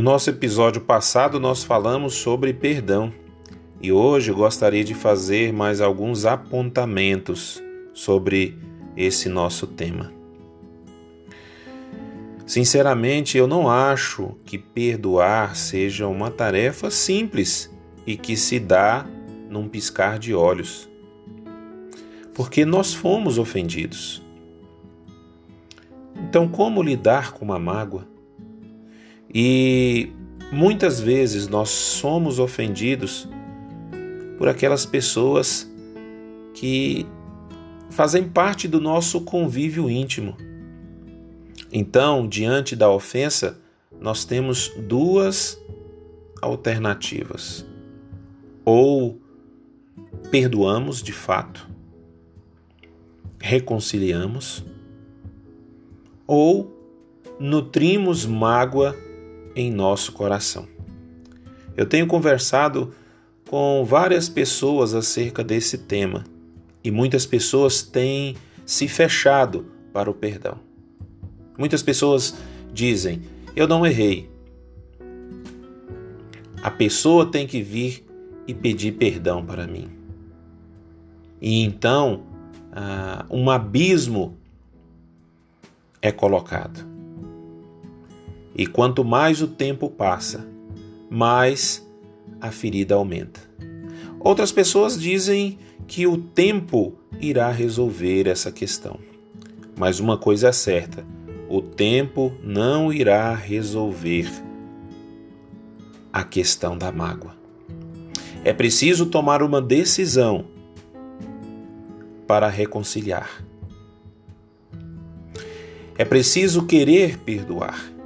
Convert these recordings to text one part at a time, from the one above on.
No nosso episódio passado, nós falamos sobre perdão e hoje gostaria de fazer mais alguns apontamentos sobre esse nosso tema. Sinceramente, eu não acho que perdoar seja uma tarefa simples e que se dá num piscar de olhos. Porque nós fomos ofendidos. Então, como lidar com uma mágoa? E muitas vezes nós somos ofendidos por aquelas pessoas que fazem parte do nosso convívio íntimo. Então, diante da ofensa, nós temos duas alternativas. Ou perdoamos de fato, reconciliamos, ou nutrimos mágoa em nosso coração. Eu tenho conversado com várias pessoas acerca desse tema e muitas pessoas têm se fechado para o perdão. Muitas pessoas dizem: Eu não errei. A pessoa tem que vir e pedir perdão para mim. E então, uh, um abismo é colocado. E quanto mais o tempo passa, mais a ferida aumenta. Outras pessoas dizem que o tempo irá resolver essa questão. Mas uma coisa é certa: o tempo não irá resolver a questão da mágoa. É preciso tomar uma decisão para reconciliar. É preciso querer perdoar.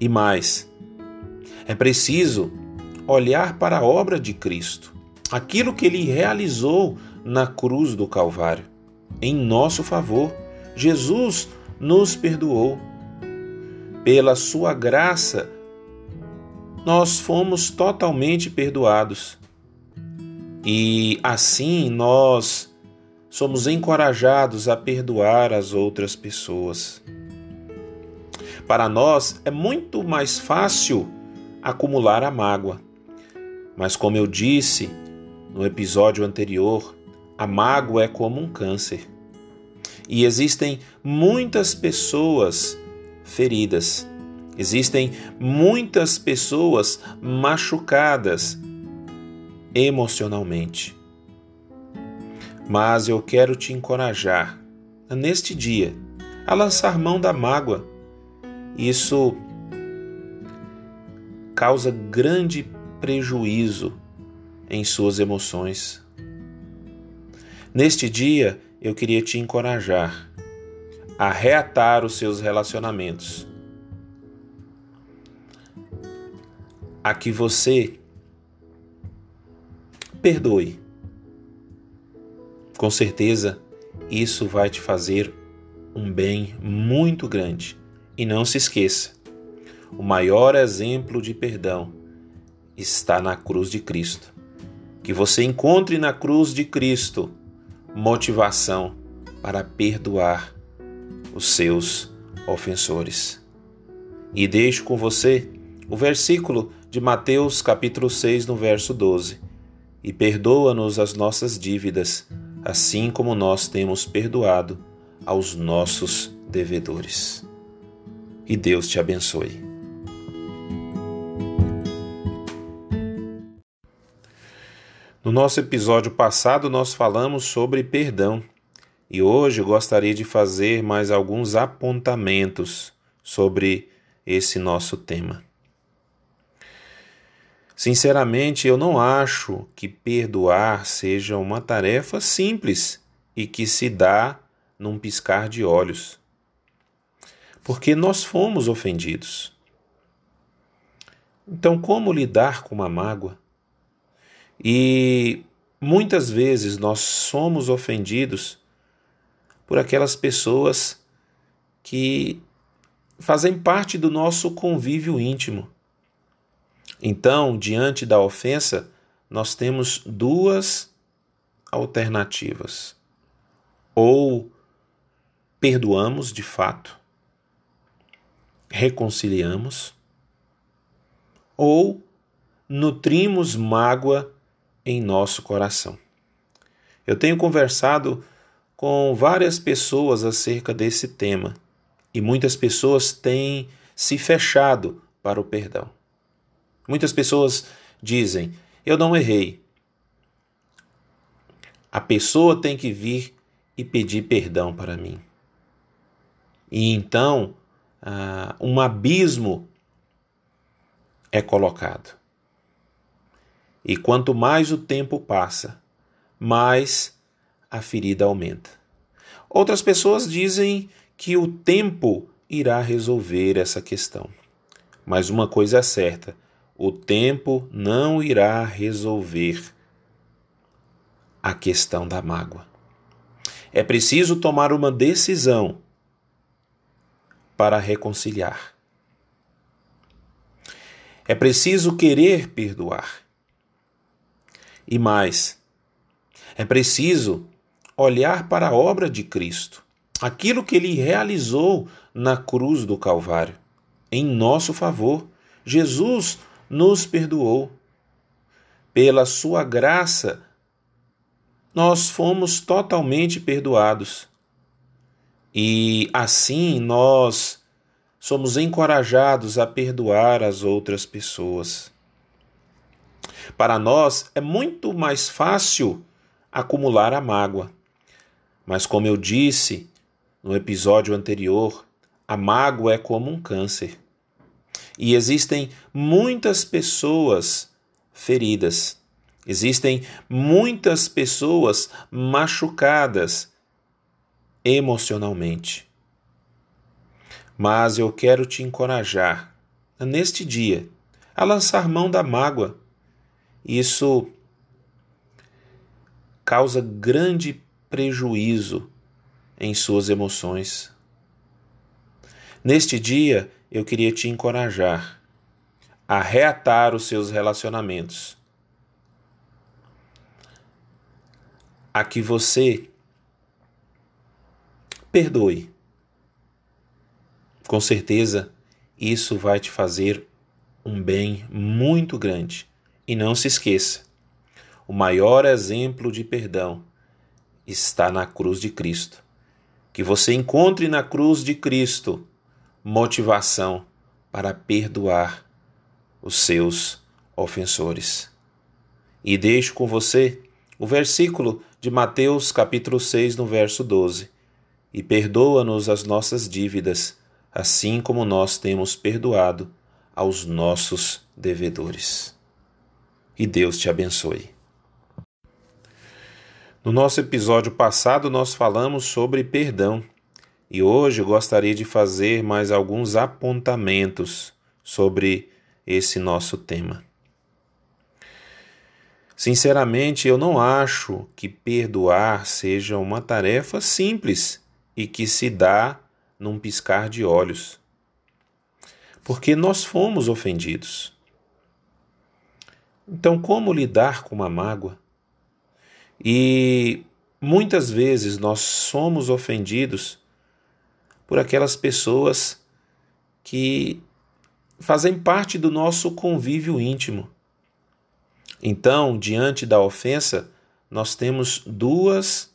E mais, é preciso olhar para a obra de Cristo, aquilo que ele realizou na cruz do Calvário, em nosso favor. Jesus nos perdoou. Pela sua graça, nós fomos totalmente perdoados. E assim nós somos encorajados a perdoar as outras pessoas. Para nós é muito mais fácil acumular a mágoa. Mas, como eu disse no episódio anterior, a mágoa é como um câncer. E existem muitas pessoas feridas, existem muitas pessoas machucadas emocionalmente. Mas eu quero te encorajar, neste dia, a lançar mão da mágoa isso causa grande prejuízo em suas emoções. Neste dia, eu queria te encorajar a reatar os seus relacionamentos, a que você perdoe. Com certeza, isso vai te fazer um bem muito grande. E não se esqueça: o maior exemplo de perdão está na cruz de Cristo. Que você encontre na cruz de Cristo motivação para perdoar os seus ofensores. E deixo com você o versículo de Mateus capítulo 6, no verso 12. E perdoa-nos as nossas dívidas, assim como nós temos perdoado aos nossos devedores e Deus te abençoe. No nosso episódio passado, nós falamos sobre perdão e hoje gostaria de fazer mais alguns apontamentos sobre esse nosso tema. Sinceramente, eu não acho que perdoar seja uma tarefa simples e que se dá num piscar de olhos porque nós fomos ofendidos. Então, como lidar com uma mágoa? E muitas vezes nós somos ofendidos por aquelas pessoas que fazem parte do nosso convívio íntimo. Então, diante da ofensa, nós temos duas alternativas. Ou perdoamos de fato, reconciliamos, ou nutrimos mágoa em nosso coração. Eu tenho conversado com várias pessoas acerca desse tema e muitas pessoas têm se fechado para o perdão. Muitas pessoas dizem: Eu não errei. A pessoa tem que vir e pedir perdão para mim. E então, uh, um abismo é colocado. E quanto mais o tempo passa, mais a ferida aumenta. Outras pessoas dizem que o tempo irá resolver essa questão. Mas uma coisa é certa: o tempo não irá resolver a questão da mágoa. É preciso tomar uma decisão para reconciliar. É preciso querer perdoar. E mais, é preciso olhar para a obra de Cristo, aquilo que ele realizou na cruz do Calvário, em nosso favor. Jesus nos perdoou. Pela sua graça, nós fomos totalmente perdoados. E assim nós somos encorajados a perdoar as outras pessoas. Para nós é muito mais fácil acumular a mágoa. Mas, como eu disse no episódio anterior, a mágoa é como um câncer. E existem muitas pessoas feridas, existem muitas pessoas machucadas emocionalmente. Mas eu quero te encorajar neste dia a lançar mão da mágoa isso causa grande prejuízo em suas emoções. Neste dia, eu queria te encorajar a reatar os seus relacionamentos, a que você perdoe. Com certeza, isso vai te fazer um bem muito grande e não se esqueça: o maior exemplo de perdão está na cruz de Cristo. Que você encontre na cruz de Cristo motivação para perdoar os seus ofensores. E deixo com você o versículo de Mateus capítulo 6, no verso 12. E perdoa-nos as nossas dívidas, assim como nós temos perdoado aos nossos devedores e Deus te abençoe. No nosso episódio passado, nós falamos sobre perdão e hoje gostaria de fazer mais alguns apontamentos sobre esse nosso tema. Sinceramente, eu não acho que perdoar seja uma tarefa simples e que se dá num piscar de olhos. Porque nós fomos ofendidos. Então, como lidar com uma mágoa? E muitas vezes nós somos ofendidos por aquelas pessoas que fazem parte do nosso convívio íntimo. Então, diante da ofensa, nós temos duas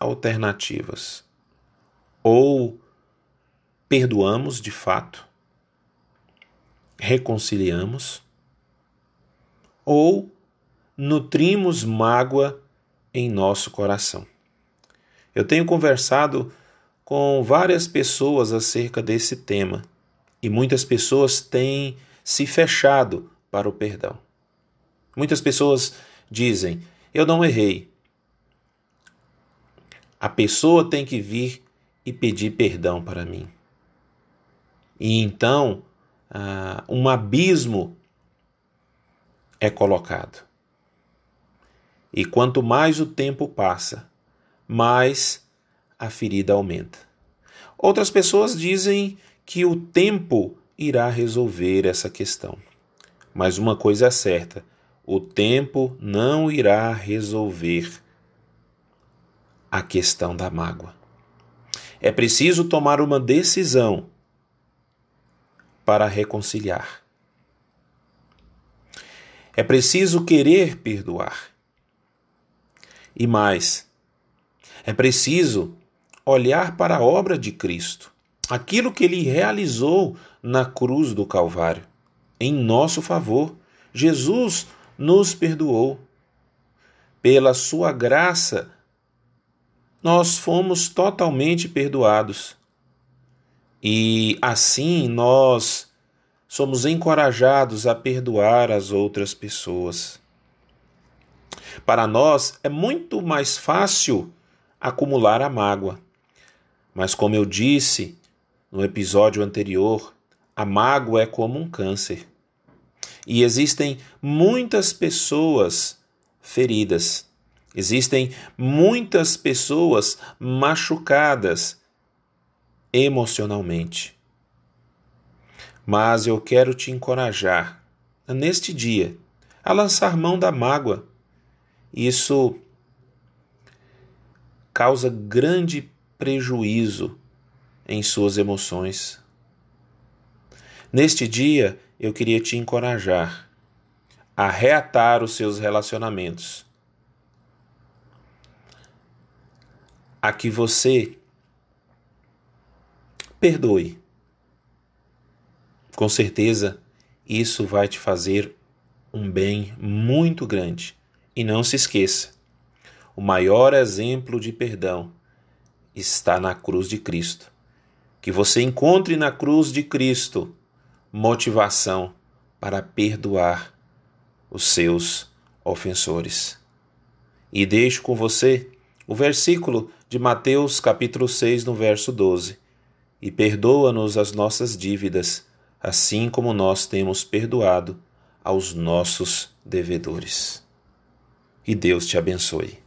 alternativas. Ou perdoamos de fato, reconciliamos, ou nutrimos mágoa em nosso coração. Eu tenho conversado com várias pessoas acerca desse tema e muitas pessoas têm se fechado para o perdão. Muitas pessoas dizem: Eu não errei. A pessoa tem que vir e pedir perdão para mim. E então, uh, um abismo é colocado. E quanto mais o tempo passa, mais a ferida aumenta. Outras pessoas dizem que o tempo irá resolver essa questão. Mas uma coisa é certa: o tempo não irá resolver a questão da mágoa. É preciso tomar uma decisão para reconciliar. É preciso querer perdoar. E mais, é preciso olhar para a obra de Cristo, aquilo que ele realizou na cruz do Calvário, em nosso favor. Jesus nos perdoou. Pela sua graça, nós fomos totalmente perdoados. E assim nós somos encorajados a perdoar as outras pessoas. Para nós é muito mais fácil acumular a mágoa. Mas, como eu disse no episódio anterior, a mágoa é como um câncer. E existem muitas pessoas feridas, existem muitas pessoas machucadas emocionalmente. Mas eu quero te encorajar, neste dia, a lançar mão da mágoa. Isso causa grande prejuízo em suas emoções. Neste dia, eu queria te encorajar a reatar os seus relacionamentos, a que você perdoe com certeza, isso vai te fazer um bem muito grande. E não se esqueça: o maior exemplo de perdão está na cruz de Cristo. Que você encontre na cruz de Cristo motivação para perdoar os seus ofensores. E deixo com você o versículo de Mateus capítulo 6, no verso 12. E perdoa-nos as nossas dívidas, assim como nós temos perdoado aos nossos devedores. E Deus te abençoe.